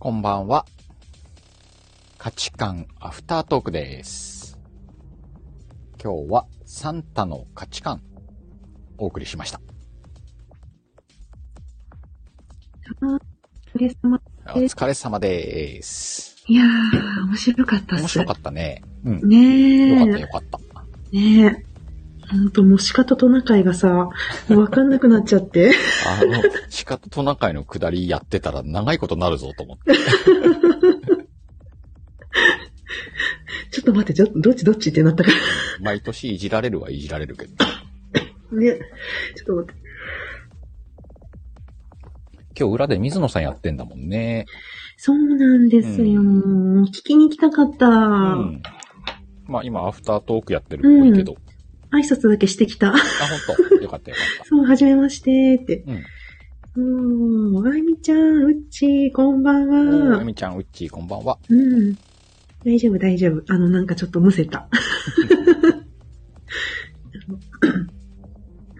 こんばんは。価値観アフタートークです。今日はサンタの価値観お送りしました。お疲れ様お疲れ様です。いやー、面白かったっす。面白かったね。うん。ねえ。よかったよかった。ねえ。ほんと、もう鹿とトナカイがさ、わかんなくなっちゃって。あの、鹿とトナカイの下りやってたら長いことなるぞと思って。ちょっと待って、ちょっと、どっちどっちってなったか毎年いじられるはいじられるけど。ら。ね。ちょっと待って。今日裏で水野さんやってんだもんね。そうなんですよ。う聞きに行きたかった。うん。まあ今アフタートークやってるっぽいけど。挨拶だけしてきた。あ、本当よかったよかった。そう、はじめましてって。うん。うん。あいみちゃん、うっちー、こんばんはえ。みちゃん、うっちー、こんばんは。うん。大丈夫、大丈夫。あの、なんかちょっとむせた。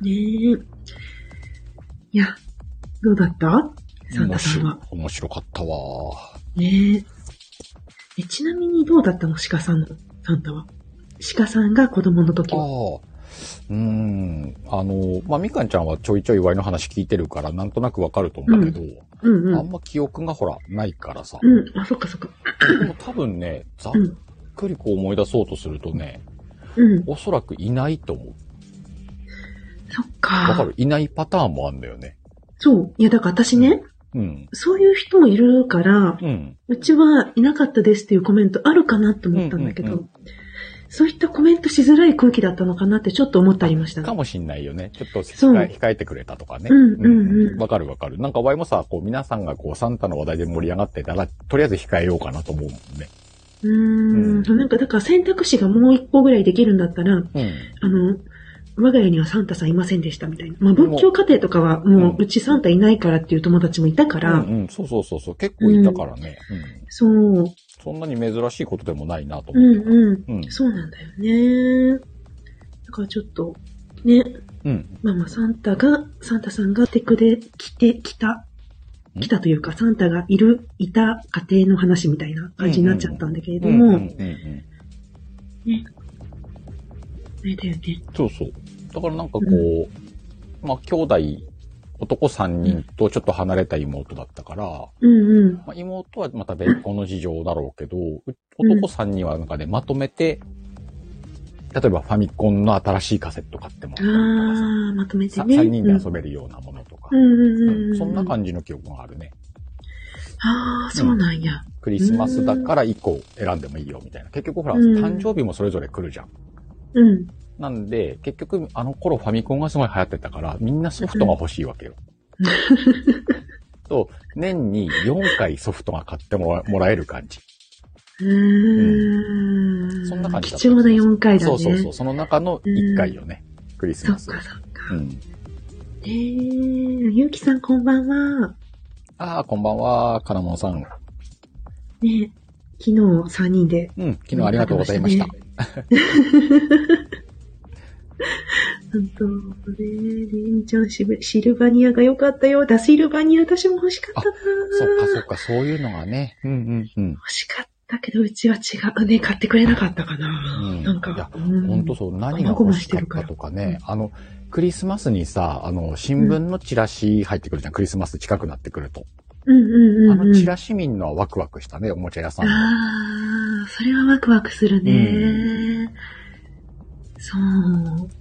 ねえ。いや、どうだった？サンタさんは。面白かったわ。ねえ。え、ちなみにどうだったの？鹿さんの、サンタは。鹿さんが子供の時ああ。は。うーん。あの、まあ、みかんちゃんはちょいちょいワイの話聞いてるから、なんとなくわかると思うんだけど、うんうん。あんま記憶がほら、ないからさ。うん、あ、そっかそっか。でも多分ね、ざっうん。くりこう思い出そうとするとね、うん。おそらくいないと思う。そっわかか。る？いないパターンもあんだよね。そう。いや、だから私ね、うん。そういう人もいるから、うん。うちはいなかったですっていうコメントあるかなって思ったんだけど、うんうんうそういったコメントしづらい空気だったのかなってちょっと思ってありましたね。かもしんないよね。ちょっと控えてくれたとかね。うんうんうんわかるわかる。なんかワイもさ、こう皆さんがこうサンタの話題で盛り上がってたら、とりあえず控えようかなと思うもんね。うーん。なんかだから選択肢がもう一個ぐらいできるんだったら、うん。あの、我が家にはサンタさんいませんでしたみたいな。まあ仏教家庭とかはもううちサンタいないからっていう友達もいたから、うんうん、そうそうそうそう。結構いたからね。うん。そう。そんなに珍しいことでもないなとう思って。んうん。うん。そうなんだよね。だからちょっと、ね、うん。まあまあサンタが、サンタさんがテクで来て、来た、ん来たというか、サンタがいる、いた家庭の話みたいな感じになっちゃったんだけれども、うんうんうんうん。ね。あれだよね。そうそう。だからなんかこう、まあ兄弟、男3人とちょっと離れた妹だったから、うんうん。まあ、妹はまた別個の事情だろうけど、う男3人はなんかね、まとめて、例えばファミコンの新しいカセット買ってもらったりとかさ、まとめてさね。3人で遊べべるようなものとか、うんうんうんうん。そんな感じの記憶があるね。ああ、そうなんや。クリスマスだから1個選んでもいいよみたいな。結局ほら、うん誕生日もそれぞれ来るじゃん。うん。なんで、結局あの頃ファミコンがすごい流行ってたから、みんなソフトが欲しいわけよ。と、年に4回ソフトが買ってもらえる感じ。うーん。そんな感じだった貴重な4回だね。そうそうそう。その中の1回よね。クリスマス。そっかそっか。うん。えー、ゆうきさんこんばんは。ああ、こんばんは、かなもんさん。ね昨日3人で。うん、昨日ありがとうございました。本当ね、りんちゃんシルシルバニアが良かったよ。だ、シルバニア私も欲しかったなそっかそっか、そういうのがね。うんうんうん。欲しかったけど、うちは違うね。買ってくれなかったかな。うんなんかいや、うんほんとそう、何が欲しかったとかね。あの、クリスマスにさ、あの、新聞のチラシ入ってくるじゃん。クリスマス近くなってくると。うんうんあうん、うん。のチラシ民のはワクワクしたね、おもちゃ屋さんの。ああ、それはワクワクするね。そう。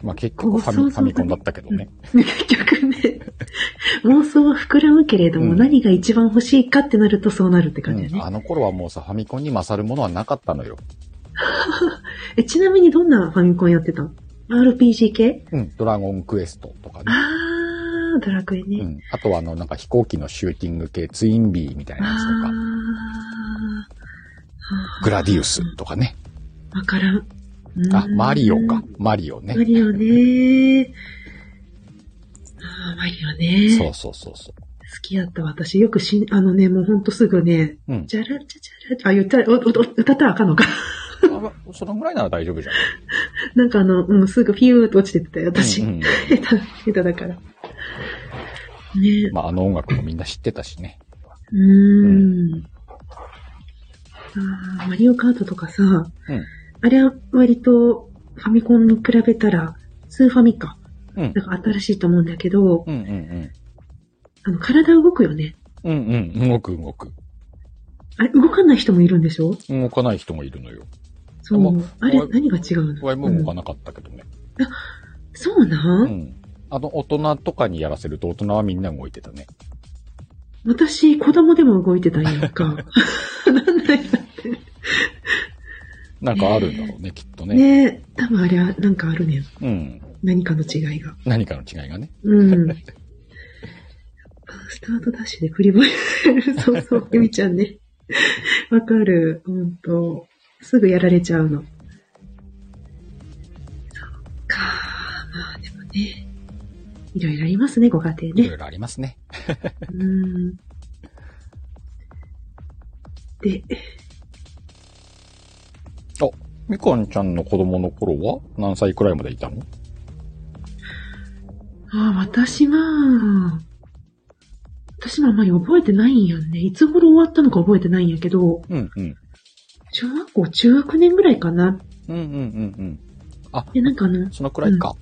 まあ結局ファミファミコンだったけどね。結局ね、妄想は膨らむけれども、うん何が一番欲しいかってなるとそうなるってうん、感じだね。あの頃はもうさ、ファミコンに勝るものはなかったのよ。え、ちなみにどんなファミコンやってた？の ?RPG 系？うん、ドラゴンクエストとかね。あー、ドラクエね。うん。あとはあの、なんか飛行機のシューティング系、ツインビーみたいなやつとか。グラディウスとかね。わからん。あ、うんマリオか。。マリオねマ。リオね。あーマリオね。そうそうそうそ好きやった私。よくしん、あのね、もうほんとすぐね、う。うん。じゃらじゃじゃら、あ、言ったら、おおお歌ったらあかんのか。あそのぐらいなら大丈夫じゃん。なんかあの、うん、すぐピューっと落ちてってたよ、私。うんうん下手、下手だから。ねまあ、あの音楽もみんな知ってたしね。うーん。マリオカートとかさ、うん。あれは割とファミコンに比べたら、スーファミか。うんなんか新しいと思うんだけど、うんうんうん。あの、体動くよね。うんうん。動く動く。あれ、動かない人もいるんでしょ？動かない人もいるのよ。そう。もうあれわ、何が違うの？ワイも動かうんなかったけどね。そうな、うんん。あの、大人とかにやらせると大人はみんな動いてたね。私、子供でも動いてたんやんか。なんだよ。なんかあるんだろうね、きっとね。ねえ、多分あれはなんかあるねん。うん。何かの違いが。何かの違いがね。うん。スタートダッシュで振りぼえる。そうそう、ゆみちゃんね。わかる。ほんと。すぐやられちゃうの。そっか。まあでもね。いろいろありますね、ご家庭ね。いろいろありますね。うん。で、みかんちゃんの子供の頃は？何歳くらいまでいたの？ああ、私は、私もあんまり覚えてないんやんね。いつ頃終わったのか覚えてないんやけど、うんうん。小学校中学年ぐらいかな。うんうんうんうん。あ、で、なんかあの、そのくらいか。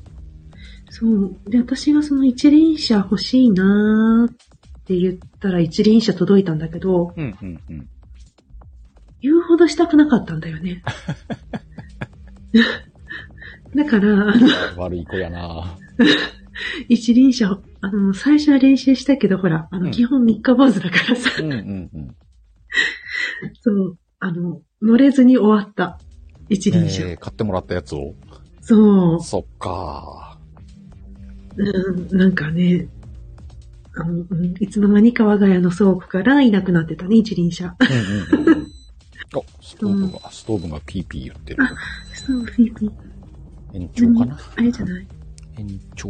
そう。で、私がその一輪車欲しいなーって言ったら一輪車届いたんだけど、うんうんうん。言うほどしたくなかったんだよね。だから、あの、悪い子やな一輪車、あの、最初は練習したけど、ほら、あの、うん基本三日坊主だからさ、うんうんうん。そう、あの、乗れずに終わった。一輪車。えー買ってもらったやつをそう。そっかうん、なんかね、あの、うんいつの間にか我が家の倉庫からいなくなってたね、一輪車。うんうんうんうん。あ、ストーブが、ストーブがピーピー言ってる。そう、ピーピー。延長かな？あれじゃない？延長、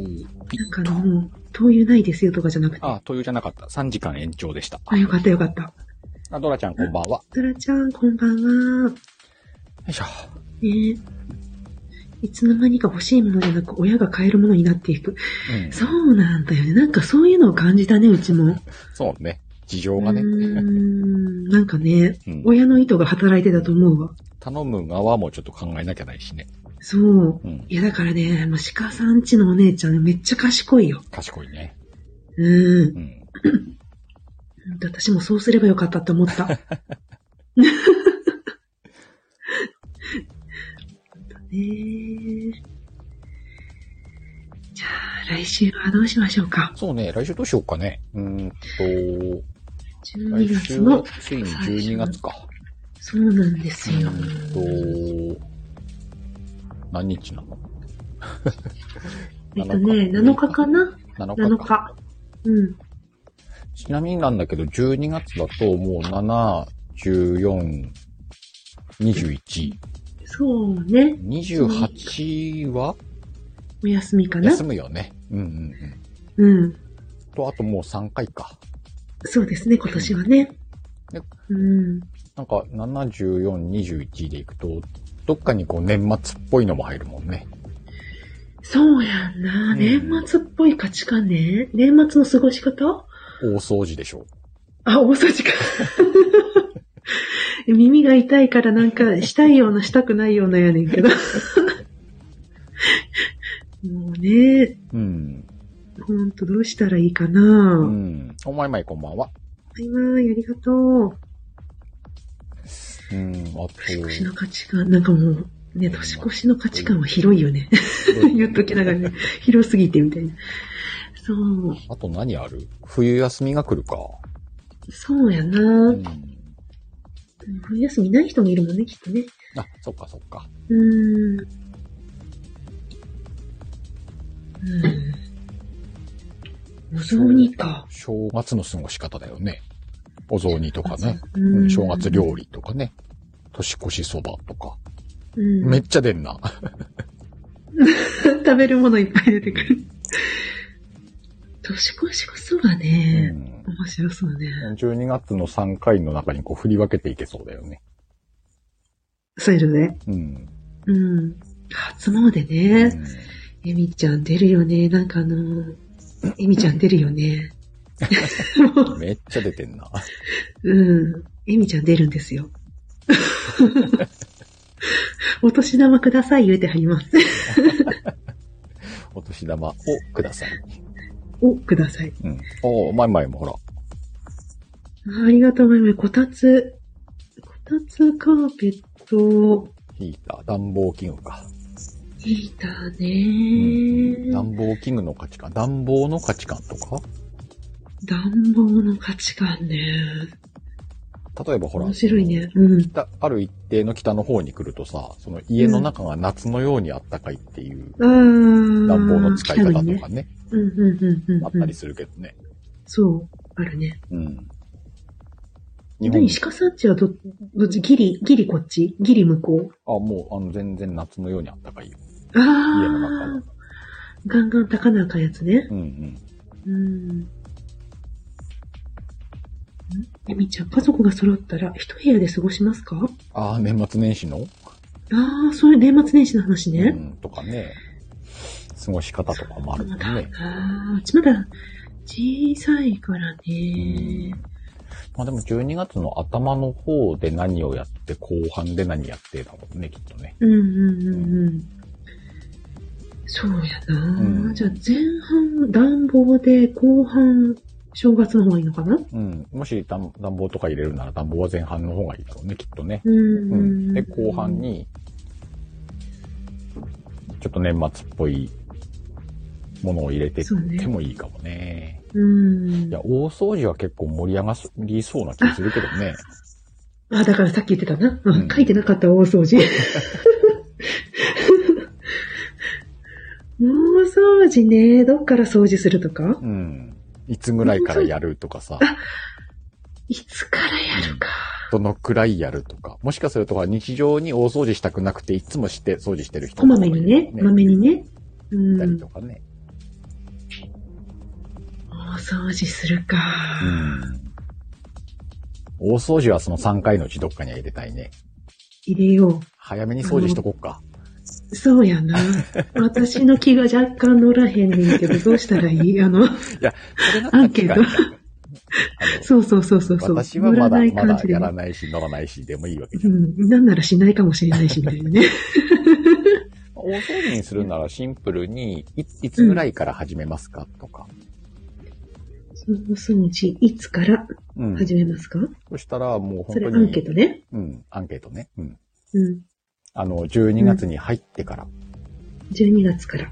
ピなんかもう、灯油ないですよとかじゃなくて。あ、灯油じゃなかった。3時間延長でした。あ、よかったよかった。あ、ドラちゃんこんばんは。よドラちゃん、こんばんは。いしょ。ねいつの間にか欲しいものじゃなく、親が買えるものになっていく。うん。そうなんだよね。なんかそういうのを感じたね、うちも。そうね。事情がね。ん。なんかね、うん親の意図が働いてたと思うわ。頼む側もちょっと考えなきゃないしね。そう。うん。いや、だからね、もう鹿さんちのお姉ちゃんねめっちゃ賢いよ。賢いね。うん。うん。私もそうすればよかったって思った。ねえ来週はどうしましょうか？そうね、来週どうしようかね。うーんと、12来週月のは、ついに12月か。そうなんですよ。うーんと、何日なの？えっとね、7日かな ?7 ?7 日か。日。うん。ちなみになんだけど、12月だともう7、14、21、そうね。28は？お休みかな休むよね。うんうんうん。うん。と、あともう3回か。そうですね、今年はねね。うん。なんか、7、14、21でいくと、どっかにこう年末っぽいのも入るもんね。そうやんな。うん年末っぽい価値観ね。年末の過ごし方？大掃除でしょ。あ、大掃除か。耳が痛いからなんかしたいようなしたくないようなやねんけど。もうね、うん。ほんとどうしたらいいかうな。ん。おまいまいこんばんは。はいわーい、ありがとう。うん。あと、年越しの価値観、なんかもう、ね、年越しの価値観は広いよね。言っときながらね、広すぎてみたいな。そう、あと何ある？冬休みが来るか。そうやな。うん。冬休みない人もいるもんね、きっとね。あ、そっかそっか。うーん。うん。お雑煮か。正月の過ごし方だよね。お雑煮とかね。ううんん。正月料理とかね。年越しそばとか。うん。めっちゃ出んな。食べるものいっぱい出てくる。年越しこそがうね、ん。面白そうね。12月の3回の中にこう振り分けていけそうだよね。そういうのね。うん。うん。初詣ね。エミちゃん出るよね。なんかあの、エミちゃん出るよね。う んめっちゃ出てんな。うん。エミちゃん出るんですよ。お年玉ください言うてはります。お年玉をください。お、ください。うん。おー、前々もほら。ありがとうございます。こたつ、こたつカーペット、ヒーター、暖房器具か。ヒーターうんね、暖房器具の価値観。暖房の価値観とか？暖房の価値観ね。例えばほら。面白いね。うん。北ある一定の北の方に来るとさ、その家の中が夏のようにあったかいっていう暖房の使い方とねかね、うんうんうんうん、あったりするけどね。そう、あるね。うん。日本何、鹿さんちはど、どっち？ギリ、ギリこっち？ギリ向こう？あ、もう、あの、全然夏のようにあったかいよ。あ家の中あは。ガンガン高なあかんやつね。うんうん。うん。んえみちゃん、家族が揃ったら一部屋で過ごしますか？ああ、年末年始の？ああ、そういう年末年始の話ね。うん、とかね。過ごし方とかもあるもんね。ああ、うちまだ小さいからね。まあでも12月の頭の方で何をやって、後半で何やってだもんね、きっとね。うんうんうんうん。そうやな、うんじゃあ前半暖房で後半正月の方がいいのかな？うん。もし暖暖房とか入れるなら暖房は前半の方がいいだろうね、きっとね。うんうん。で、後半。に、ちょっと年末っぽいものを入れてってもいいかもね。うんいや、。大掃除は結構盛り上がりそうな気するけどね。あ、だからさっき言ってたな。あうん書いてなかった大掃除。大掃除ね。どっから掃除するとか？うん。いつぐらいからやるとかさ、いつからやるか。どのくらいやるとか。もしかすると日常に大掃除したくなくていつもして掃除してる人こまめにね。まめにね。ういたりんと。かね。大掃除するか。うん。大掃除はその3回のうちどっかには入れたいね。入れよ早めに掃除しとこっか。う。そうやな。私の気が若干乗らへんねんけど、どうしたらいい？あの、いや、アンケートそうそうそうそうそう。私はまだ乗らないまだ感じでもやらないし乗らないしでもいいわけじゃ。うんん。なんならしないかもしれないし、みたいなね。大掃除にするならシンプルに、いいつぐらいから始めますかとか。大掃除、いつからうん。始めますか、そしたらもう本当に。それアンケートね。うん、アンケートね。うん。うん。あの、12月に入ってからっ12月から。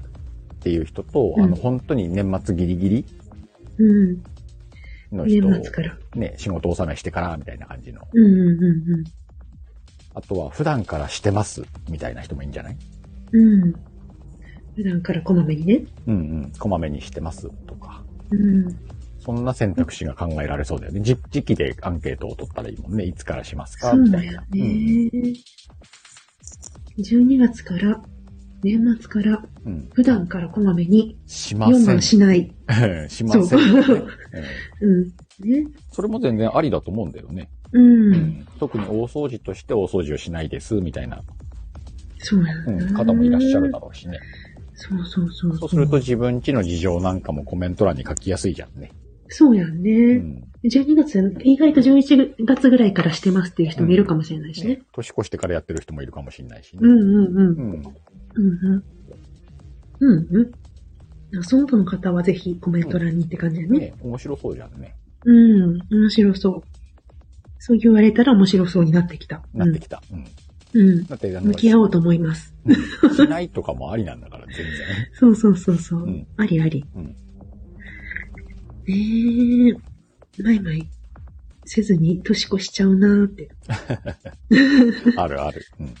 ていう人と、うんあの、本当に年末ギリギリうん。の人年末から。ね、仕事納めしてから、みたいな感じの。うんうんうんあとは、普段からしてます、みたいな人もいいんじゃない？うん。うん。普段からこまめにね。うんうん。こまめにしてます、とか。うん。そんな選択肢が考えられそうだよね。じ時期でアンケートを取ったらいいもんね。いつからしますか？そうみたいな。だよね。12月から、年末から。普段からこまめに、しませ4ん。番しない。しません、ねそううん うん。ね。それも全然ありだと思うんだよね。う。うん特に大掃除として大掃除をしないです、みたいな、そうやうん、な。方もいらっしゃるだろうしね。そうそうそう。そうすると、自分家の事情なんかもコメント欄に書きやすいじゃんね。そうやんね。うん。12月、意外と11月ぐらいからしてますっていう人もいるかもしれないしね。ね年越してからやってる人もいるかもしれないしね。うんうんうん。うん。うんうん。うんうん。その他の方はぜひコメント欄にって感じだね。ね、面白そうじゃんね。うん、面白そう。そう言われたら面白そうになってきた。なってきた。うん。うん。うん。だって、向き合おうと思います。うんしないとかもありなんだから、全然。そうそうそうそう。うんありあり。うん。ねえ。まいまい。せずに年越しちゃうなーって。あるある。うん。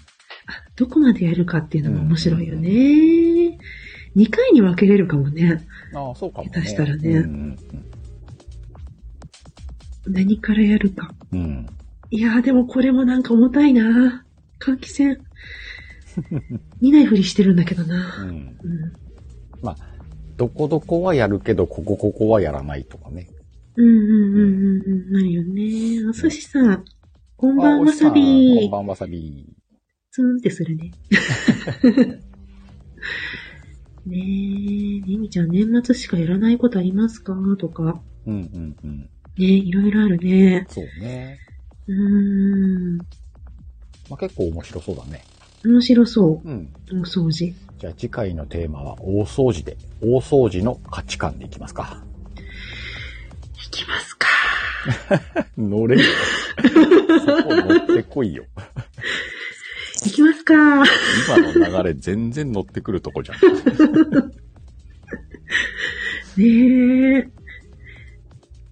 どこまでやるかっていうのも面白いよね。2回に分けれるかもね。ああ、そうかもね。下手したらねうん何からやるか。うん。いやーでもこれもなんか重たいな換気扇。見ないふりしてるんだけどな。うん。うん。まあ、どこどこはやるけど、ここここはやらないとかね。うんうんうんうんうん。なるよね。お寿司さん。こんばんあわさおびこんばんわさび。ツーンってするね。ねえ、ねみちゃん年末しかやらないことありますか？とか。うんうんうん。ねいろいろあるね。そうね。うーん。まあ、結構面白そうだね。面白そうん。う。大掃除。じゃあ次回のテーマは大掃除で、大掃除の価値観でいきますか。乗れよ。そこ乗ってこいよ。いきますか。今の流れ全然乗ってくるとこじゃん。ねえ。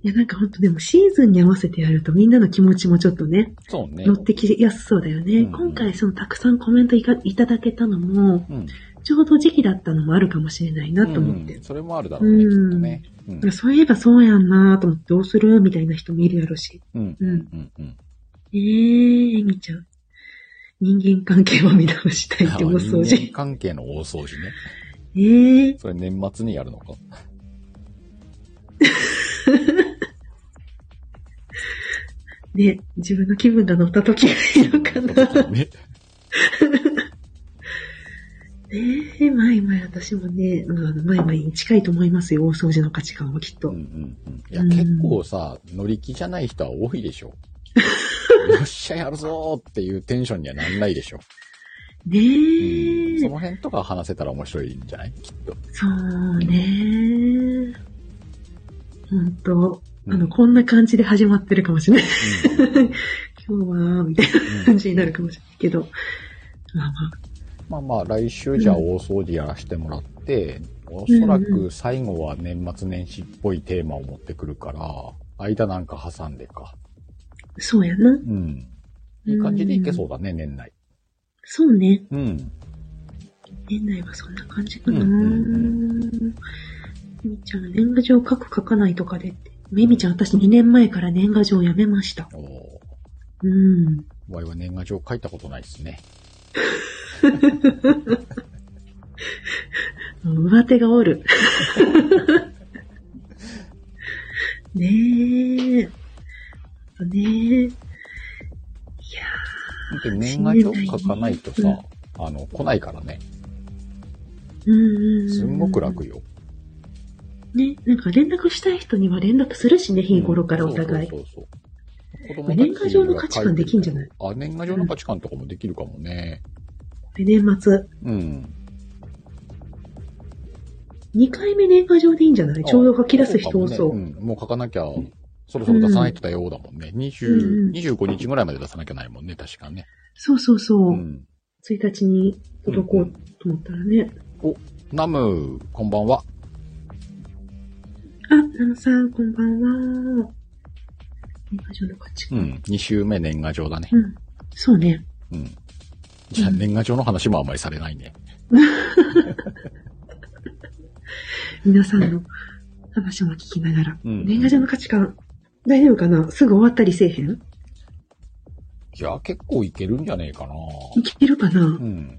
いや、なんかほんとでもシーズンに合わせてやるとみんなの気持ちもちょっとね、そうね乗。ってきやすそうだよね。うん今回そのたくさんコメントいただけたのも、うん。ちょうど時期だったのもあるかもしれないなと思って。うんそれもあるだろうね、きっとね。うん。そういえばそうやんなと思ってどうするみたいな人もいるやろし。うん。うん。うん。うん。えー、えみちゃん。人間関係を見直したいって大掃人間除。関係の大掃除ね。えー、それ年末にやるのか。ね、自分の気分が乗った時がいいのかな。ね。ええー、まいまい私もね、まあ、まいまいに近いと思いますよ、大掃除の価値観はきっと。うんうんうん。いや、うん結構さ、乗り気じゃない人は多いでしょ。よっしゃ、やるぞーっていうテンションにはなんないでしょ。ねえ、うん。その辺とか話せたら面白いんじゃない？きっと。そうね。ほんと、あの、うんこんな感じで始まってるかもしれない。うん 今日は、みたいな感じになるかもしれないけど。まあまあ、まあまあ、来週じゃあ大掃除やらせてもらって、おそらく最後は年末年始っぽいテーマを持ってくるから、間なんか挟んでか。そうやな。うん。いい感じでいけそうだね、年内。そうね。うん。年内はそんな感じかな。ううんうんみちゃん、年賀状書く書かないとかでって。めみちゃん、私2年前から年賀状やめました。おーうん。我々は年賀状書いたことないですね。上手がおる。ねえ。ねえ。いやで年賀状書かないとさ、あの、来ないからね。ーうん。すんごく楽よ。ね、なんか連絡したい人には連絡するしね、日頃からお互い。そうそうそうそう。年賀状の価値観できんじゃない？あ、年賀状の価値観とかもできるかもね。で、年末。うん。2回目年賀状でいいんじゃない？ちょうど書き出す日多そう。かもねうん。もう書かなきゃ、そろそろ出さないとだようだもんね。うん20、うん25日ぐらいまで出さなきゃないもんね、確かね。そうそうそう。うん。1日に届こうと思ったらね。お、ナム、こんばんは。あ、ナムさん、こんばんは。年賀状の価値観。うん。2週目年賀状だね。うん。そうね。うん。じゃあうん年賀状の話もあんまりされないね。皆さんの話も聞きながら。うん年賀状の価値観、大丈夫かな？すぐ終わったりせえへん？いや、結構いけるんじゃねえかな。いけるかな、うん。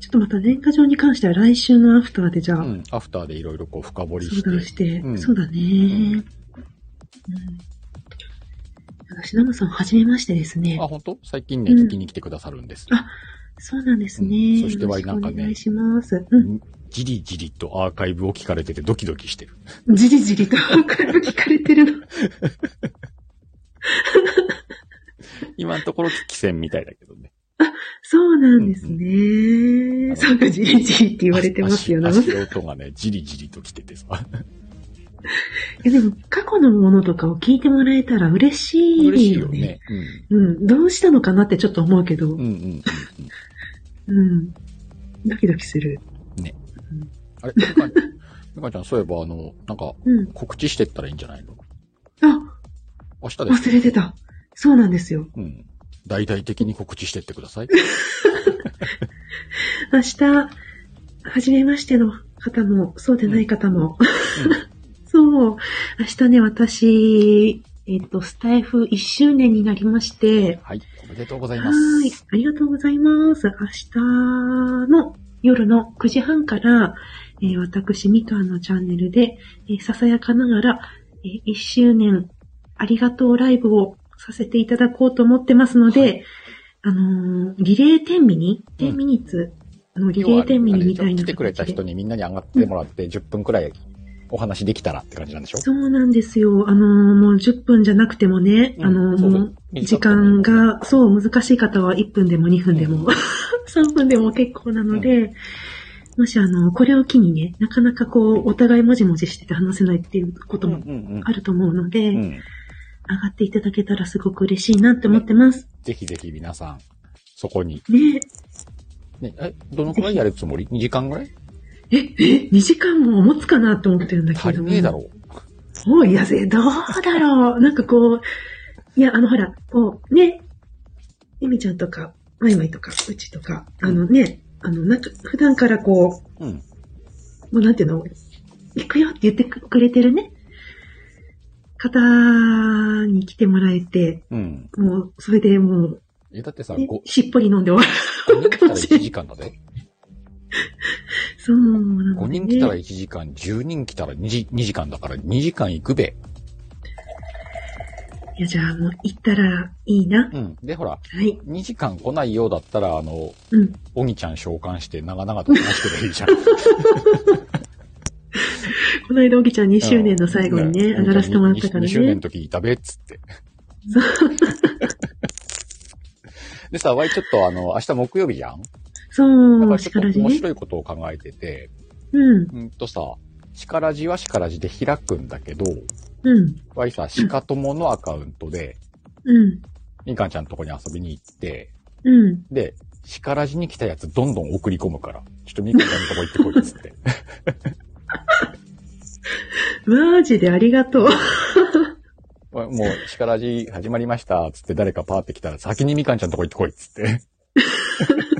ちょっとまた年賀状に関しては来週のアフターでじゃあ、うん。アフターでいろいろこう深掘りし相て。談して、うんそうだね。うん。私、ナムさん、はじめましてですねあ、。本当？最近ね、うん聞きに来てくださるんです。あそうなんですね。うんそしてはよろしくなんかねお願いします。うん。じりじりとアーカイブを聞かれててドキドキしてる。じりじりとアーカイブ聞かれてるの。今のところ危険みたいだけどね。そうなんですうんね。そうか、じりじりって言われてますよね。足足音がね、じりじりと来ててさ。え でも、過去のものとかを聞いてもらえたら嬉しいよね。嬉しいよね。うん。どうしたのかなってちょっと思うけど。うん。うんうんうんうん。ドキドキする。うん。あれ、みかん みかんちゃん、そういえばあの、なんか、うん。告知してったらいいんじゃないの？あ、明日です。忘れてた。そうなんですよ。うん。大々的に告知してってください。明日、はじめましての方も、そうでない方も。そう。明日ね、私、えっ、と、スタイフ1周年になりまして、はい。おめでとうございはます。ーい。ありがとうございます。明日の夜の9時半から、えー私、ミカのチャンネルで、えーささやかながら、え1周年ありがとうライブをさせていただこうと思ってますので、あのーリレー10ミニ、10ミニッツのリレー10ミニみたいな来てくれた人にみんなに上がってもらって10分くらいお話できたらって感じなんでしょ？そうなんですよ。あのーもう10分じゃなくてもね、うんあのーもう時間が、そう、難しい方は1分でも2分でも、3分でも結構なので、もしあの、これを機にね、なかなかこう、お互いもじもじしてて話せないっていうこともうんうんあると思うので、うん。う上ん。がっていただけたらすごく嬉しいなって思ってます。ぜひぜひ皆さん、そこに。ねね、え、どのくらいやるつもり ?2 時間ぐらい？え、え、2時間も持つかなって思ってるんだけど。足りねえだろおいやせ、どうだろう。なんかこう、いや、あの、ほら、こう、ね、ゆみちゃんとか、まいまいとか、うちとか、あのね、あの、なんか、普段からこう。うん。う、もうなんていうの、行くよって言ってくれてるね、方に来てもらえて、うん。もう、それでもう、え、だってさ、ね 5, しっぽり飲んで終わる。人来たら1時間だぜ。そうなの、5ね。人来たら1時間、10人来たら 2, 時2時間だから2時間行くべ。いや、じゃあもう行ったらいいな。うん。で、ほら、はい。2時間来ないようだったら、あの、うん。おぎちゃん召喚して長々と話してればいいじゃん。この間、おぎちゃん2周年の最後にね、うん上がらせてもらったから2周年のね。時いたべっつって。そう でさ、わいちょっとあの、明日木曜日じゃん？そう、力じね。面白いことを考えてて、うん、うんとさ、力じは力じで開くんだけど、うん、わいさ、鹿友のアカウントで、うん、みかんちゃんのとこに遊びに行って、うん。で、力じに来たやつどんどん送り込むから、ちょっとみかんちゃんのとこ行ってこいっつって。マジでありがとう。もう、力じ始まりました、つって誰かパーって来たら先にみかんちゃんのとこ行ってこいっつって。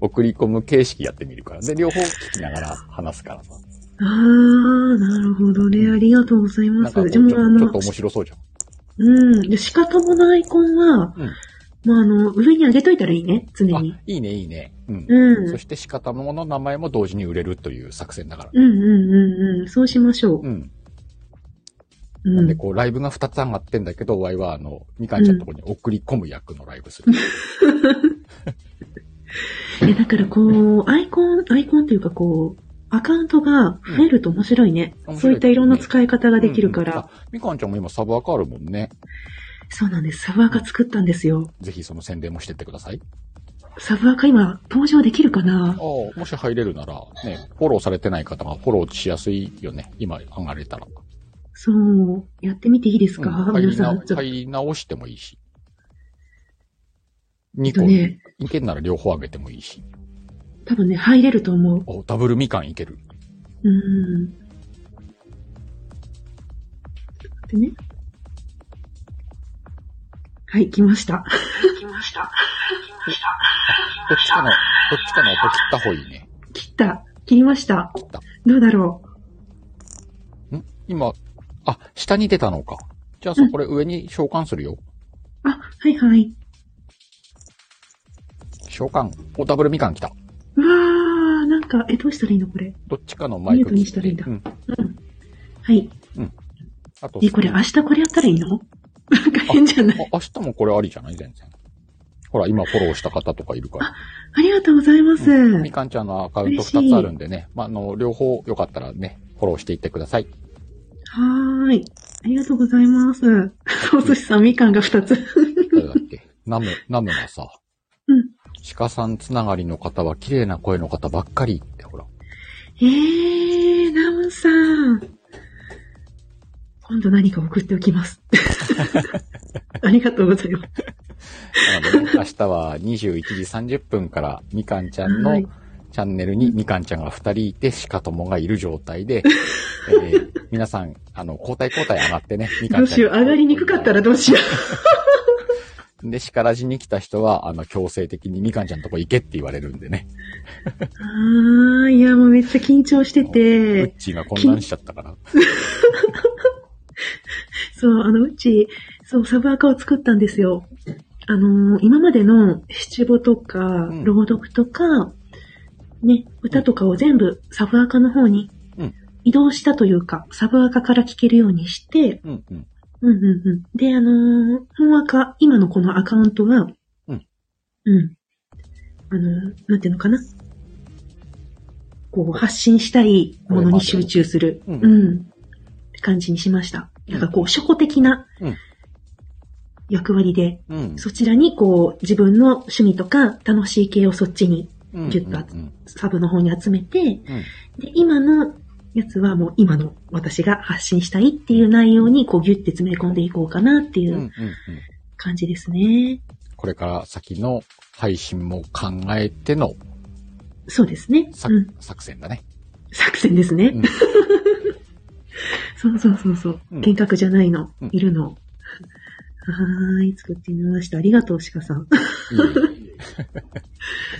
送り込む形式やってみるから。で、両方聞きながら話すからさ。あー、なるほどね。ありがとうございます。でも、あのょちょっと、面白そうじゃん。うん。で、鹿友のアイコンは、うんまあ、あの、上に上げといたらいいね。常あに。、いいね、いいね。うん。うん。そして鹿友の名前も同時に売れるという作戦だから。うんうんうんうん。そうしましょう。うん。うん。なんでこう、ライブが2つ上がってんだけど、ワイはあの、みかんちゃんのとこに送り込む役のライブする。え、だからこう、アイコン、アイコンっていうかこう、アカウントが増えると面白いね。うんそういったいろんな使い方ができるから。うんうんあみかんちゃんも今サブアカあるもんね。そうなんです。サブアカ作ったんですよ。ぜひその宣伝もしてってください。サブアカ今、登場できるかな？ああ、もし入れるなら、ね、フォローされてない方がフォローしやすいよね。今上がれたら。そう。やってみていいですか、うん入りな皆さ入り直してもいいし。2個、とねいけんなら両方上げてもいいし。多分ね、入れると思う。お、ダブルみかんいける。うん。でね。はい、来ました。来ました。どっちかの、どっちかの音切った方がいいね。切った。切りました。切った。どうだろん？今、あ、下に出たのか。じゃあさ、これ上に召喚するよ。う。あ、はいはい。召喚。お、ダブルみかん来た。うわー、なんか、え、どうしたらいいのこれ？どっちかのマイクミュートにしたらいいんだうん。うん。はい。あと、え、これ明日これやったらいいの？なんか変じゃない？あ明日もこれありじゃない？全然。ほら、今フォローした方とかいるから。ありがとうございます。うんみかんちゃんのアカウント嬉しい2つあるんでね。まあ、あの、両方よかったらね、フォローしていってください。はーい。ありがとうございます。お寿司さん、みかんが2つ。誰だっけ？ナム、ナムがさ、うん。鹿さんつながりの方は綺麗な声の方ばっかりって、ほら。えー、ナムさん。今度何か送っておきます。ありがとうございます。なので、ね、明日は21時30分からみかんちゃんのはいチャンネルにみかんちゃんが2人いて、鹿友がいる状態で、えー皆さん、あの、交代交代上がってね、みかちゃんどうんしよう、上がりにくかったらどうしよで、鹿ラジに来た人は、あの、強制的にみかんちゃんのとこ行けって言われるんでね。う。あー、いや、もうめっちゃ緊張してうてっ、ちーが混乱しちゃったから。そう、あの、うち、そう、サブアカを作ったんですよ。あのー今までの七五とか、ん朗読とか、ね、歌とかを全部サブアカの方にうん移動したというか、サブアカから聞けるようにして、うんうん。うんうんうん。で、あのー本アカ、今のこのアカウントは、うん。うん。あのーなんていうのかな。こう発信したいものに集中する。うんうん。って感じにしました。なんかこう、初歩的なうん役割で、うん。そちらにこう、自分の趣味とか楽しい系をそっちに、うんギュッとうんサブの方に集めて、うんで、今のやつはもう今の私が発信したいっていう内容にこうギュッて詰め込んでいこうかなっていうんうんううん感じですね。これから先の配信も考えてのそうですね。さうん。作戦だね。作戦ですね。うん そうそうそうそう。うん幻覚じゃないの。うんいるの。はーい、作ってみました。ありがとう、鹿さん。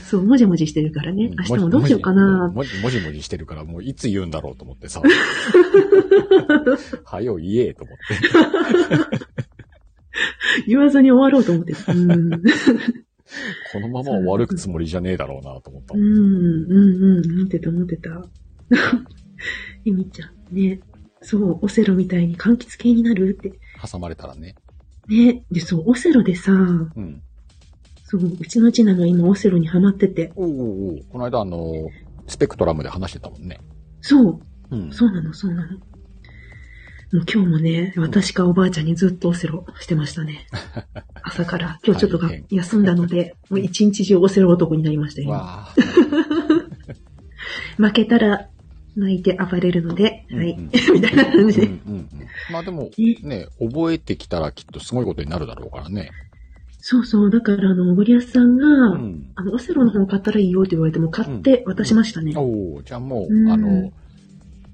そう、もじもじしてるからね。明日もどうしようかな。もじもじもじしてるから、もういつ言うんだろうと思ってさ。はよ言えと思って。言わずに終わろうと思って。うん。このまま終わるつもりじゃねえだろうなと思った。うん、。うん、うん。思ってた、思ってた。えみちゃん、ね。そう、オセロみたいに柑橘系になるって。挟まれたらね。ね。で、そう、オセロでさ、うん。そう、うちの次男が今オセロにハマってて。おうおうおうこの間あの、スペクトラムで話してたもんね。そう、うん。そうなの、そうなの。もう今日もね、私かおばあちゃんにずっとオセロしてましたね。朝から。今日ちょっとが大変休んだので、もう一日中オセロ男になりましたよ。今わあ。負けたら泣いて暴れるので、はい。みたいな感じで。まあでも、ねね、覚えてきたらきっとすごいことになるだろうからね。そうそう、だからあの、ゴリアスさんが、うん。あの、オセロの方買ったらいいよって言われても買って渡しましたね。おおじゃあもう、うんあの、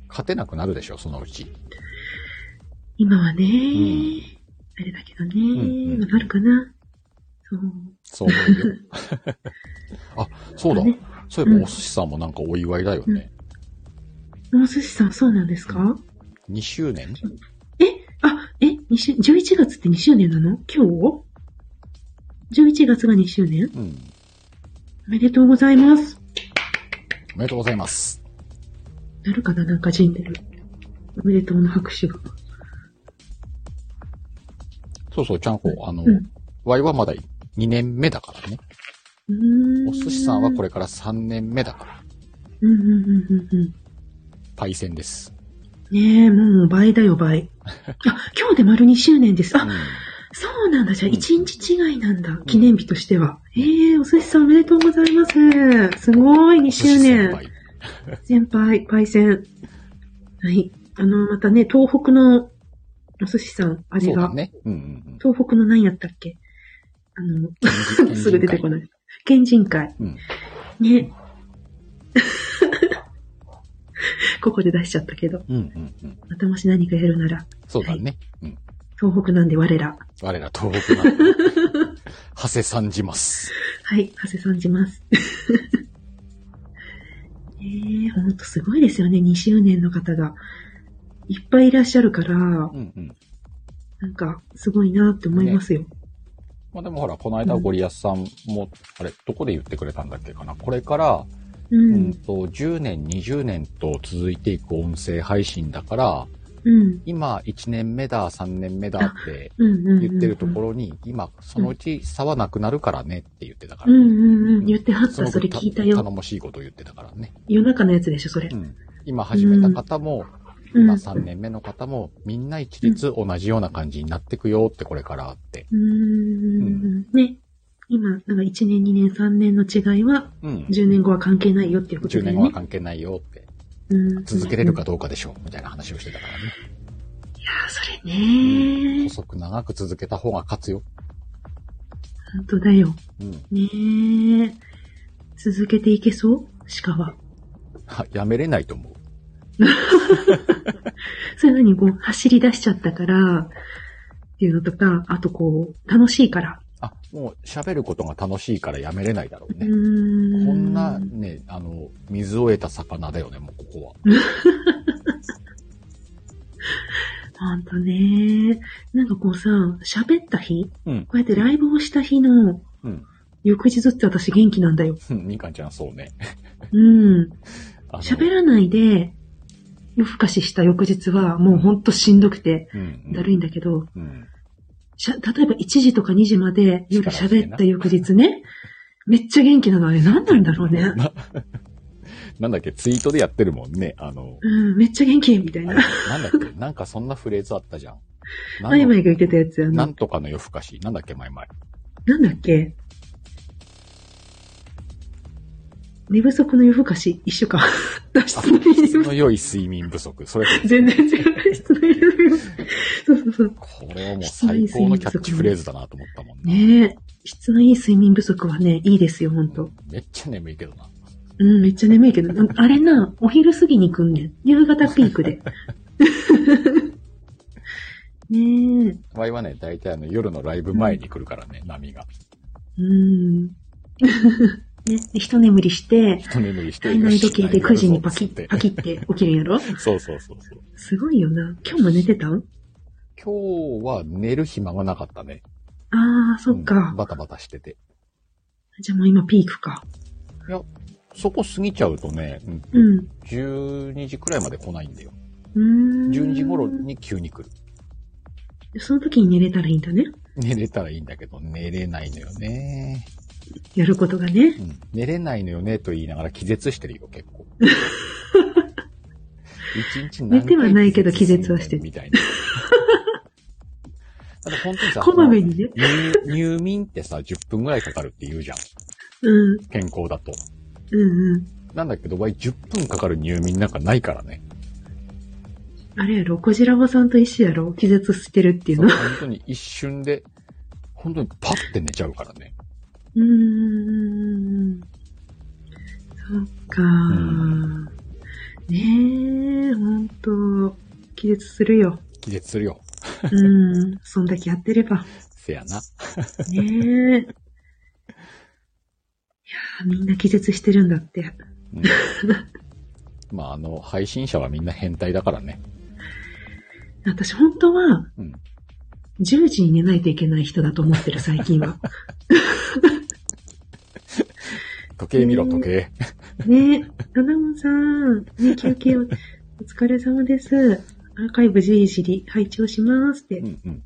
勝てなくなるでしょ、そのうち。今はね、んあれだけどね、んうんわかるかなそう。そう思うよ。あ、そうだ。ねそういえばお寿司さんもなんかお祝いだよね。お寿司さん、そうなんですか、2周年？え？あ、え ?2 周、11月って2周年なの？今日 ?11 月が2周年？うん。おめでとうございます。おめでとうございます。なるかななんかジンベル。おめでとうの拍手が。そうそう、ちゃんこ、あの、うんワイはまだ2年目だからね。うーん。お寿司さんはこれ。れから3年目だから、うんうんうんうんうん。パイセンです。ねえ、もう倍だよ、倍。あ、今日で丸2周年です。あ、うんそうなんだ。じゃあうん1日違いなんだ。記念日としては。ええお寿司さんおめでとうございます。すごい、2周年。先輩、パイセン。はい。あの、またね、東北のお寿司さん、あれが、そうんうん東北の何やったっけ？あの、うん。すぐ 出てこい。ない。県人会。うん。ね。ここで出しちゃったけど、うんうんうん。またもし何かやるなら、そうだね。うん。東北なんで我ら。我ら東北なんで。長谷さんじます。はい、長谷さんじます。ええほんとすごいですよね、2周年の方が。いっぱいいらっしゃるからう、んうん。なんか、すごいなって思いますよ。まあでもほら、この間ゴリアスさんも、あれ、どこで言ってくれたんだっけかな。これから、ううんん。と、10年、20年と続いていく音声配信だから、うん。今1年目だ、3年目だって。言ってるところ。ろに、今、そのうち差はなくなるからねって言ってたから。うんうんうん。言ってはった、それ聞いた頼よ。もしいこと言ってたからね。夜中のやつでしょ、それう。ん。今始めた方も、うん今3年目の方も、みんな一律同じような感じになってくよってこれからって。うーん。ね。今、なんか1年、2年、3年の違いは、うん。10年後は関係ないよっていうこと10だよね。年後は関係ないよって。うん続けれるかどうかでしょう、みたいな話をしてたからね。いやー、それねー。細く長く続けた方が勝つよ。本当だよ。うん。ねえ。続けていけそう？鹿は。はやめれないと思う。それなにこう、走り出しちゃったから、っていうのとか、あとこう、楽しいから。あ、もう喋ることが楽しいからやめれないだろううね。ーん。こんなね、あの、水を得た魚だよね、もうここは。ほんとね。なんかこうさ、喋った日、うん。こうやってライブをした日のうん。翌日って私元気なんだよ。みかんちゃんそうね。うん。喋らないで、夜更かしした翌日はもうほんとしんどくて、うんうん。だるいんだけど、うん。しゃ、例えば1時とか2時まで夜喋った翌日ね、めっちゃ元気なのあれ何なんだろうね。なんだっけ、ツイートでやってるもんね。あの、うん、めっちゃ元気みたいな。なんだっけ、なんかそんなフレーズあったじゃん。マイマイが言ってたやつ、あの、なんとかの？夜更かし。なんだっけ、前々。なんだっけ寝不足の夜更かし、一緒か。脱あ出の寝質不の良い睡眠不足。それ、全然違う。質の夜不足。そうそうそう。これはもう最高のキャッチフレーズだなと思ったもんな。ねえ。質のいい睡眠不足はね、いいですよ、ほんと。めっちゃ眠いけどな。うん、めっちゃ眠いけど、あれな、お昼過ぎに来んねん。夕方ピークで。ねえ。ワイはね、大体あの夜のライブ前に来るからね、波が。うん。ね、一眠りして、一眠りして。体内時計で9時にパキッ、パキって起きるんやろ？そうそうそうそう。すごいよな。今日も寝てた？ん今日は寝る暇がなかったね。ああ、そっうんか。バタバタしてて。じゃあもう今ピークか。いや、そこ過ぎちゃうとね、うんうん。12時くらいまで来ないんだよ。うーん。12時頃に急に来る。その時に寝れたらいいんだね。寝れたらいいんだけど、寝れないのよね。やることがね。うん。寝れないのよねと言いながら気絶してるよ、結構。一日寝てはないけど気絶はしてるみたいな。だって本当にさ、こまめにね。入入眠ってさ、10分ぐらいかかるって言うじゃん。うん。健康だと。うんうん。なんだけど、わい10分かかる入眠なんかないからね。あれやろ、コジラボさんと一緒やろ気絶してるっていうの。本当に一瞬で、本当にパッて寝ちゃうからね。うーん。そっかんねえ、ほんと、気絶するよ。気絶するよ。うん。そんだけやってれば。せやな。ねえ。いやーみんな気絶してるんだって。うんまあ、あの、配信者はみんな変態だからね。私本当は、うん。10時に寝ないといけない人だと思ってる、最近は。時計見ろ、時計。ねえ、ロナモンさん、ね、休憩を、お疲れ様です。アーカイブじりじり拝聴しますって。ねうんうん。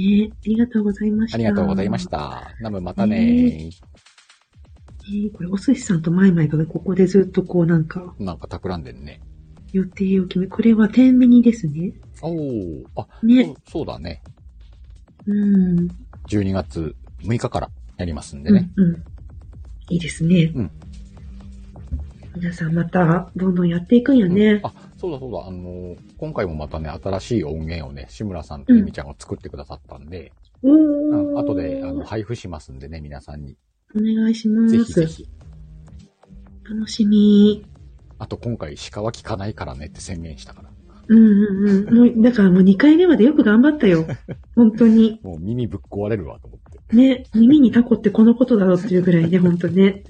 え、ありがとうございました。ありがとうございまし。た。ナムまたねねえーこれ、お寿司さんとマイマイがここでずっとこうなんか、なんか企んでんね。予定を決め、これは天秤ですね。おー。あ、ねそうそうだね。うん。12月6日からやりますんでね。うん、うん。いいですね。うん皆さんまた、どんどんやっていくんやね。うんあ、そうだそうだ。あのー今回もまたね、新しい音源をね、志村さんとエミちゃんが作ってくださったんで、おうん、ー。後で、あの、配布しますんでね、皆さんに。お願いします。ぜひぜひ。楽しみ。あと今回、鹿は聞かないからねって宣言したから。うんうんうん。もう、だからもう2回目までよく頑張ったよ。本当に。もう耳ぶっ壊れるわと思って。ね、耳にタコってこのことだろうっていうぐらいね、本当ね。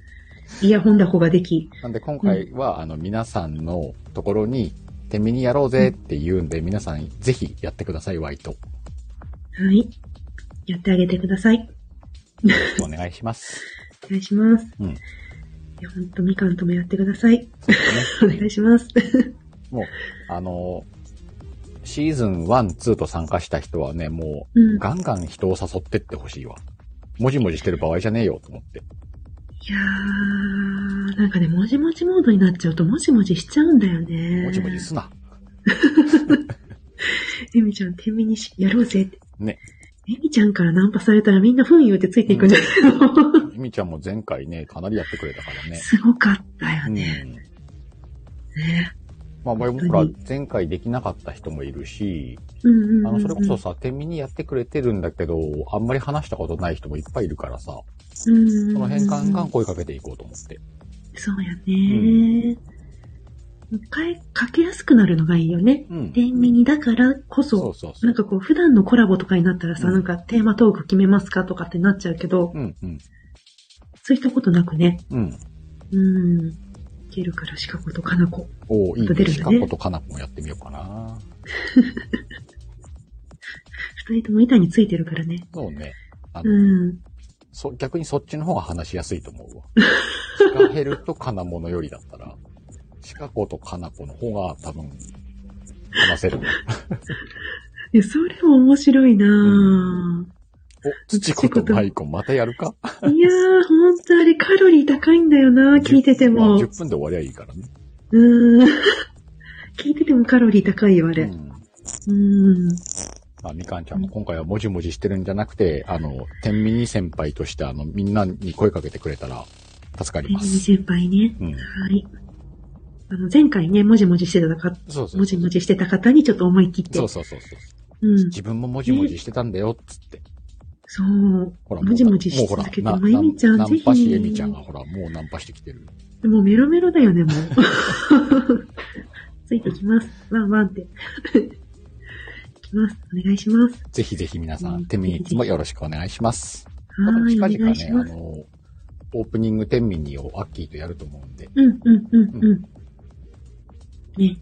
イヤホンだこができ。なんで今回は、あの、皆さんのところに、天秤にやろうぜって言うんで、皆さんぜひやってください、ワイト。よはい。やってあげてください。お願いします。お願いします。うん。いや、ほんとみかんともやってください。そうですね。お願いします。もう、あの、シーズン1、2と参加した人はね、もう、うん。ガンガン人を誘ってってほしいわ。もじもじしてる場合じゃねえよと思って。いやー、なんかね、もじもじモードになっちゃうと、もじもじしちゃうんだよね。もじもじすな。エミちゃん、天秤にしやろうぜって。ね。エミちゃんからナンパされたらみんなふん言うてついていくんじゃないの、エミちゃんも前回ね、かなりやってくれたからね。すごかったようん。ね。ねまあ、僕ら前回できなかった人もいるし、うんうんうんうん。あの、それこそさ、天秤にやってくれてるんだけど、あんまり話したことない人もいっぱいいるからさ、うんうんうん、その辺ガンガン声かけていこうと思って。そうやね。かえ、かけやすくなるのがいいよね。うん。天秤にだからこそ、そうそうそう。なんかこう、普段のコラボとかになったらさ、うんなんかテーマトーク決めますかとかってなっちゃうけど、うん、うん、そういったことなくね。うん。うん。いけるから、シカゴとカナコ。おーいいね。また出るんだねシカコとカナコもやってみようかな。二人とも板についてるからね。そうね。あうの、ん。そ、逆にそっちの方が話しやすいと思うわ。シカヘルとカナモのよりだったら、シカコとカナコの方が多分、話せる。え、それも面白いなぁ。お、土子とマイコまたやるか？いやー、ほんとあれカロリー高いんだよな、聞いててまあも。10分で終わりゃいいからね。うーん。聞いててもカロリー高いよ、あれ。うん。うーん。まあ、みかんちゃんも今回はもじもじしてるんじゃなくて、あの、天秤先輩としてあの、みんなに声かけてくれたら助かりペンギンます。先輩ね。うん。はい。あの、前回ね、もじもじしてたか、そうそうもじもじしてた方にちょっと思い切って。そうそうそうそう。うん。自分ももじもじしてたんだよ、つって。そう。ほら、もじもじし続けて、なまゆみちゃん、ぜひ。ナンパしえみちゃんがほら、もうナンパしてきてる。もうメロメロだよね、もう。ついてきます。ワンワンって。いきます。お願いします。ぜひぜひ皆さうんん、天秤いつもよろしくお願いします。はーい、お近々ね、あ。の、オープニング天秤をアッキーとやると思うんで、うん、うん、うん、うん。ね。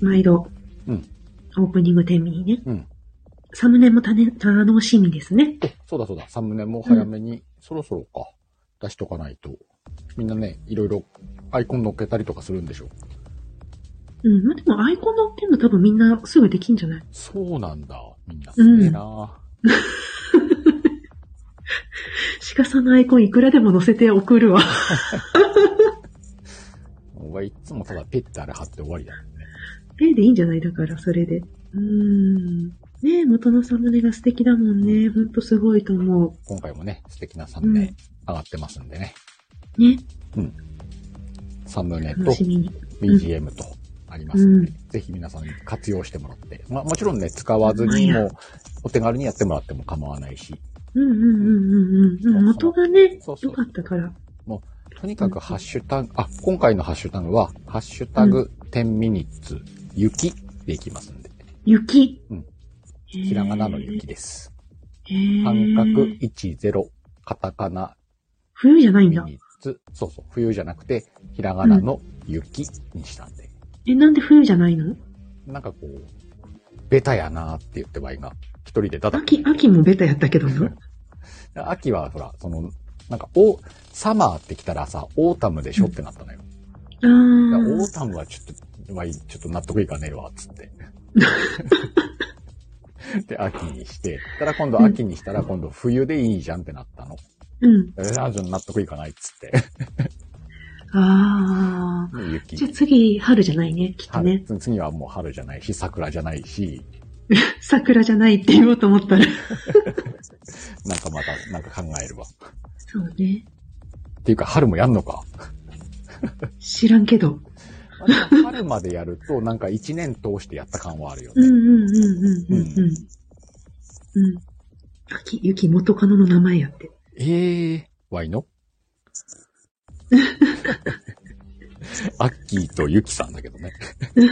毎度。うんオープニング天秤ね。うん。サムネもたね、楽しみですね。え、そうだそうだ、サムネも早めに、そろそろか、出しとかないと。みんなね、いろいろアイコン乗っけたりとかするんでしょ？うん。まあ、でもアイコン乗ってんの多分みんなすぐできんじゃない？そうなんだ。みんなすげえな、鹿さんのアイコンいくらでも載せて送るわ。俺はいつもただペッてあれ貼って終わりだよね。えでいいんじゃない？だから、それで。うーん。ねえ、元のサムネが素敵だもんね。ほんとすごいと思今回もね、素敵なサムネ上がってますんでね。う。ね。サムネと。BGM とありますので、ぜひ皆さんに活用してもらって。まあもちろんね、使わずにも、お手軽にやってもらっても構わないし、うんうんうんうんうん。うん元がね、良かったから。とにかくハッシュタグ、あ、今回のハッシュタグは、ハッシュタグ10ミニッツ、雪でいきますんで。雪。うんひらがなの雪です。半角10、カタカナ冬じゃないんだ。ミニッツ。そうそう、冬じゃなくて、ひらがなの雪にしたんで。え、なんで冬じゃないの？なんかこう、ベタやなーって言って場合が、一人でただ秋、秋もベタやったけどな。秋はほら、その、なんか、お、サマーって来たらさ、オータムでしょ？ってなったのよ。あいやオーータムはちょっと、まあいいちょっと納得いかねえわ、つって。で、秋にして、たら今度秋にしたら今度冬でいいじゃんってなったの。うん。えー、あ、じゃあ納得いかないっつって。ああ。で雪じゃあ次、春じゃないね、きっとね。春次はもう春じゃないし、桜じゃないし、桜じゃないって言おうと思ったら。なんかまた、なんか考えるわ。そうね。っていうか、春もやんのか。知らんけど。あ春までやると、なんか一年通してやった感はあるよね。うんうんうんうんうんうん。うん。秋、雪元カノの名前やって。ええー、ワイのアッキーとユキさん。だけどね。いや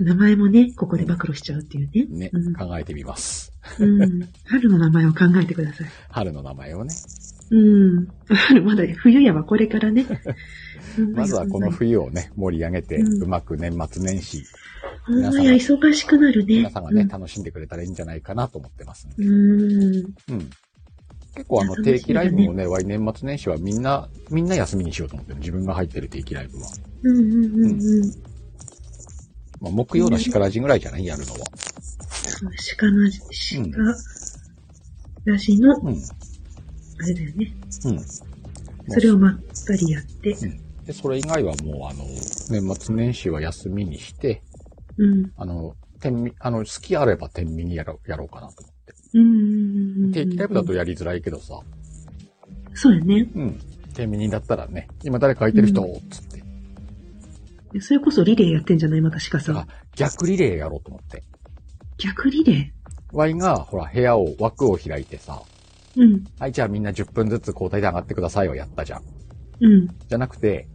名前もね、ここで暴露しちゃうっていうね。ね、うん。考えてみます。うん。春の名前を考えてください。春の名前をね。うん。春、まだ冬やわ、これからね。まずはこの冬をね、盛り上げて、うまく年末年始、ほんまや、忙しくなるね。皆さんがね、楽しんでくれたらいいんじゃないかなと思ってますんで。うん。結構あの、定期ライブもね、ワイ年末年始はみんな、みんな休みにしようと思ってる。自分が入ってる定期ライブは。うんうんうんうん。まあ、木曜のしからじぐらいじゃない？やるのは。鹿の、鹿、ラジの、うん。あれだよね。うん。それをまったりやって。で、それ以外はもうあの、年末年始は休みにして、うん。あの、天秤、あの、好きあれば天秤にやろう、やろうかなと思って。うんうんうんうん。定期ライブだとやりづらいけどさ、そうやね。うん。天秤だったらね、今誰か空いてる人、つって。それこそリレーやってんじゃない？また鹿さんあ。、逆リレーやろうと思って。逆リレワイが、ほら、部屋を、枠を開いてさ、ーうん。はい、じゃあみんな10分ずつ交代で上がってくださいをやったじゃん。うん。じゃなくて、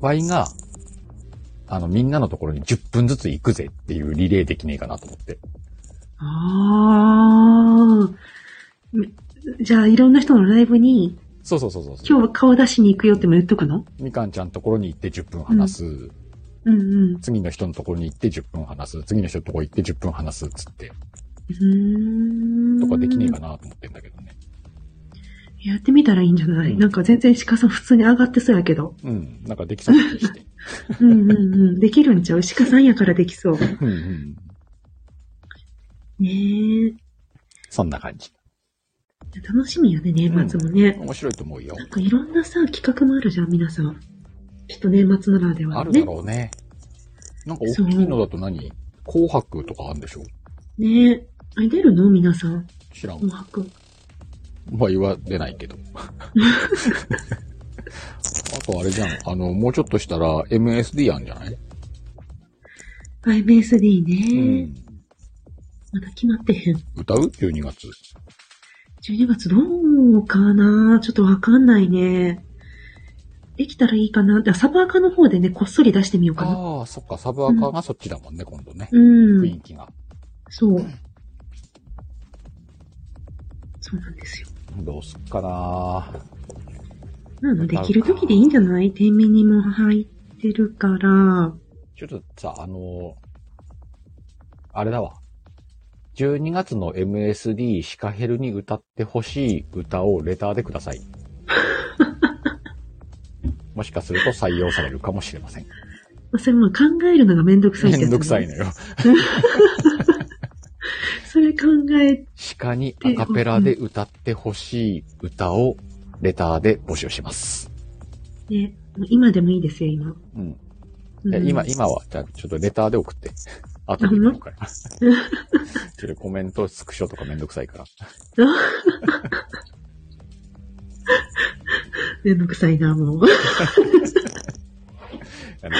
ワイが、あの、みんなのところに10分ずつ行くぜっていうリレーできねえかなと思って。あー。じゃあ、いろんな人のライブに、そうそうそうそう。今日は顔出しに行くよっても言っとくの？みかんちゃんのところに行って10分話す。うんうん。次の人のところに行って10分話す。次の人のところ行って10分話す。つって。とかできねえかなと思ってんだけどね。やってみたらいいんじゃない、うんなんか全然鹿さん普通に上がってそうやけど。うん。なんかできそうな気して。うんうんうん。できるんちゃう鹿さんやからできそう。うんうん。ねえ。そんな感じ。楽しみやね、年末もね。面白いと思うよな。んかいろんなさ、企画もあるじゃん、皆さん。きっと年末ならではあるだ。ろうね。なんか大きいのだと何？紅白とかあるんでしょ？ねえ。あれ出るの？皆さん。知らん。紅白。まあ言われないけど。あとあれじゃん。あの、もうちょっとしたら MSD あんじゃない？MSD うね、ん。まだ決まってへん。歌う ?12 月。12月どうかな？ちょっとわかんないね。できたらいいかな。でサブアカの方でね、こっそり出してみようかな。ああ、そっか、サブアカがそっちだもんね、今度ね。うん。雰囲気が。そう。そうなんですよ。どうすっかななので、きる時でいいんじゃない？天秤にも入ってるから。ちょっとさ、あのあれだわ。12月の MSD シカヘルに歌ってほしい歌をレターでください。もしかすると採用されるかもしれません。まあそれも考えるのがめんどくさいってめんどくさいのよ。考え、鹿にアカペラで歌ってほしい歌をレターで募集します。ね、今でもいいですよ、今。うん。うんえ今、今は、じゃあちょっとレターで送って。後で送るから。ちょっとコメント、スクショとかめんどくさいから。めんどくさいな、もう。あの、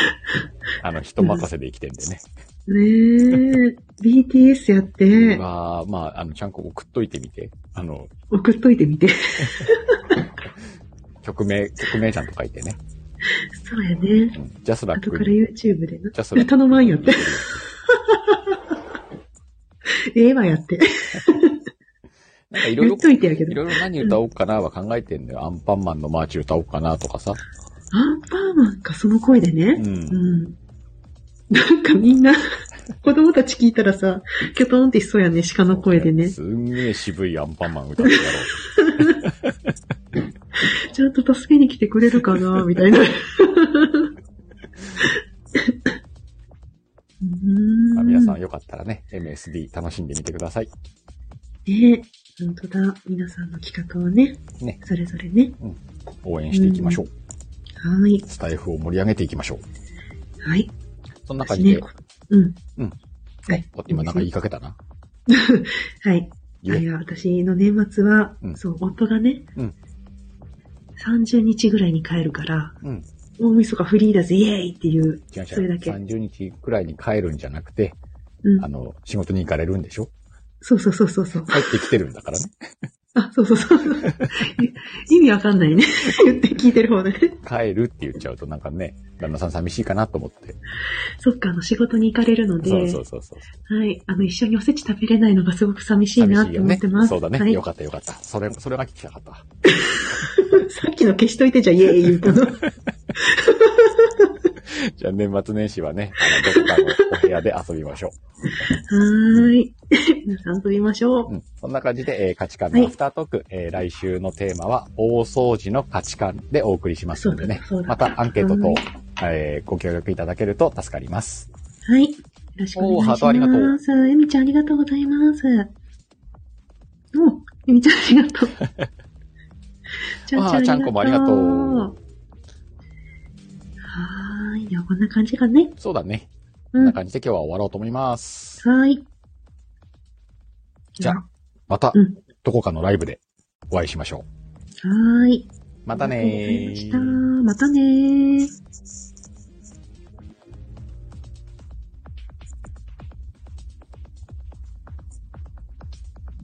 あの人任せで生きてんでね。ねえ、BTS やって、まあ、まあ、あの、ちゃんと送っといてみて。あの、送っといてみて。曲名、曲名ちゃんと書いてね。そうやね。うん。ジャスラック後から YouTube でな。ジャスラック。頼まんよって。ええわやって。なんかいろいろいろいろ何歌おうかなは考えてんだよ。アンパンマンのマーチ歌おうかなとかさ。アンパンマンか、その声でね。うんうん。なんかみんな、子供たち聞いたらさ、キョトンってしそうやね、鹿の声でね。すんげえ渋いアンパンマン歌ってやろ ちゃんと助けに来てくれるかな、みたいな。まあん。皆さんよかったらね、MSD 楽しんでみてください。ね本当だ。皆さんの企画をね、ねそれぞれね。応援していきましょう。はい。スタイフを盛り上げていきましょう。はい。そんな感じで、ねうん。うん。はい。お今なんか言いかけたな。はい。いや、私の年末は、うんそう、夫がね、うん30日ぐらいに帰るから、うん。大晦日フリーだぜ、イエーイっていう。それだけ。30日くらいに帰るんじゃなくて、うんあ。の、仕事に行かれるんでしょ？そうそうそうそうそう。帰ってきてるんだからね。あ、そうそうそう。意味わかんないね。言って聞いてる方で。帰るって言っちゃうとなんかね、旦那さん寂しいかなと思って。そっか、あの、仕事に行かれるので、そうそうそうそう。はい。あの、一緒におせち食べれないのがすごく寂しいなって思ってます。そうだね。はいよ。かったよかった。それ、それが聞きたかった。さっきの消しといてじゃあ、イエーイ言うたの。じゃあ年末年始はね、あの、どこかのお部屋で遊びましょはーい。皆さん遊びましょう。うん。そんな感じで、えー価値観のアフタートーク、えー来週のテーマは、大掃除の価値観でお送りしますのでねまたアンケートとはい、えーご協力いただけると助かります。う。はい。よろしくお願いします。おーハートありがとうえみちゃんありがとうございます。おえみちゃんありがとう。ちあーちゃんこもありがとうはーい。ではこんな感じかね。そうだね。こうんん。な感じで今日は終わろうと思います。はーい。じゃあ、またうん、どこかのライブでお会いしましょう。はーい。またねー。またねー。